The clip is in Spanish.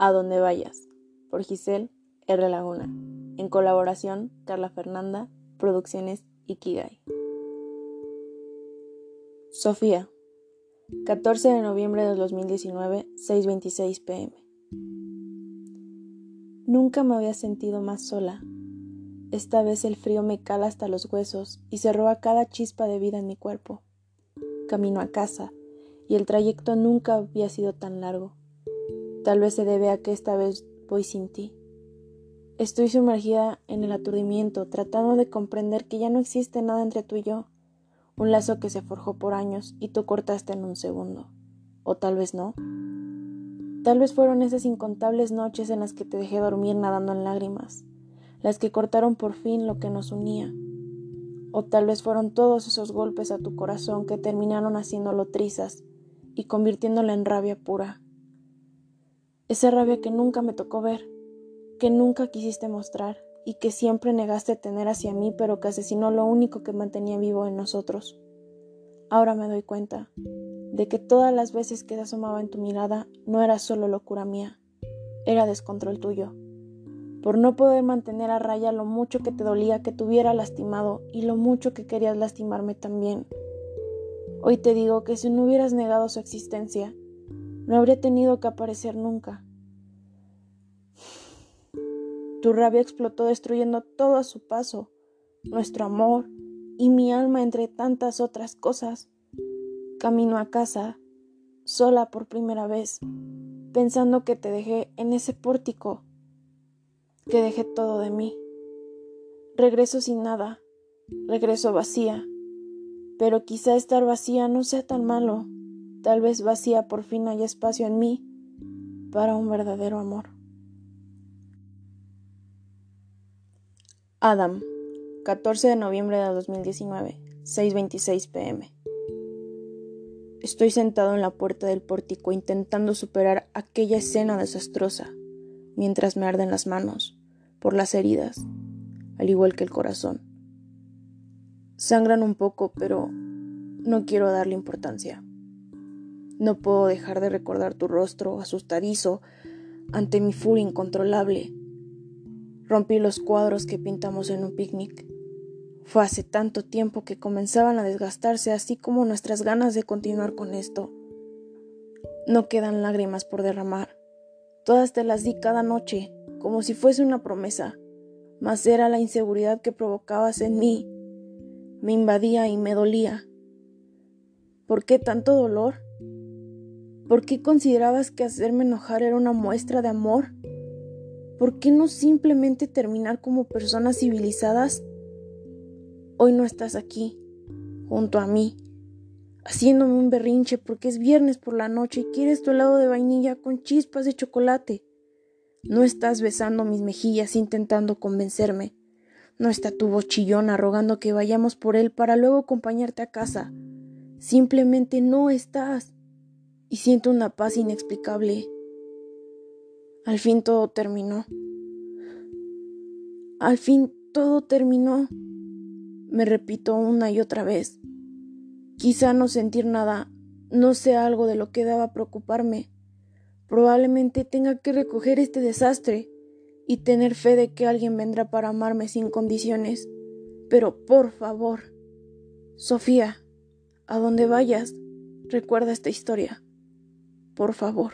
A donde vayas, por Giselle R. Laguna. En colaboración, Carla Fernanda, Producciones Ikigai. Sofía, 14 de noviembre de 2019, 6.26 pm. Nunca me había sentido más sola. Esta vez el frío me cala hasta los huesos y se roba cada chispa de vida en mi cuerpo. Camino a casa, y el trayecto nunca había sido tan largo. Tal vez se debe a que esta vez voy sin ti. Estoy sumergida en el aturdimiento, tratando de comprender que ya no existe nada entre tú y yo, un lazo que se forjó por años y tú cortaste en un segundo. O tal vez no. Tal vez fueron esas incontables noches en las que te dejé dormir nadando en lágrimas, las que cortaron por fin lo que nos unía. O tal vez fueron todos esos golpes a tu corazón que terminaron haciéndolo trizas y convirtiéndola en rabia pura. Esa rabia que nunca me tocó ver, que nunca quisiste mostrar y que siempre negaste tener hacia mí, pero que asesinó lo único que mantenía vivo en nosotros. Ahora me doy cuenta de que todas las veces que se asomaba en tu mirada no era solo locura mía, era descontrol tuyo. Por no poder mantener a raya lo mucho que te dolía que te hubiera lastimado y lo mucho que querías lastimarme también. Hoy te digo que si no hubieras negado su existencia, no habría tenido que aparecer nunca. Tu rabia explotó destruyendo todo a su paso, nuestro amor y mi alma entre tantas otras cosas. Camino a casa, sola por primera vez, pensando que te dejé en ese pórtico, que dejé todo de mí. Regreso sin nada, regreso vacía pero quizá estar vacía no sea tan malo. Tal vez vacía por fin haya espacio en mí para un verdadero amor. Adam, 14 de noviembre de 2019, 6:26 pm. Estoy sentado en la puerta del pórtico intentando superar aquella escena desastrosa, mientras me arden las manos por las heridas, al igual que el corazón. Sangran un poco, pero no quiero darle importancia. No puedo dejar de recordar tu rostro asustadizo ante mi furia incontrolable. Rompí los cuadros que pintamos en un picnic. Fue hace tanto tiempo que comenzaban a desgastarse, así como nuestras ganas de continuar con esto. No quedan lágrimas por derramar. Todas te las di cada noche, como si fuese una promesa, mas era la inseguridad que provocabas en mí me invadía y me dolía. ¿Por qué tanto dolor? ¿Por qué considerabas que hacerme enojar era una muestra de amor? ¿Por qué no simplemente terminar como personas civilizadas? Hoy no estás aquí, junto a mí, haciéndome un berrinche porque es viernes por la noche y quieres tu helado de vainilla con chispas de chocolate. No estás besando mis mejillas intentando convencerme. No está tu voz chillona rogando que vayamos por él para luego acompañarte a casa. Simplemente no estás. Y siento una paz inexplicable. Al fin todo terminó. Al fin todo terminó. Me repito una y otra vez. Quizá no sentir nada no sea algo de lo que daba preocuparme. Probablemente tenga que recoger este desastre y tener fe de que alguien vendrá para amarme sin condiciones. Pero por favor, Sofía, a donde vayas, recuerda esta historia. Por favor.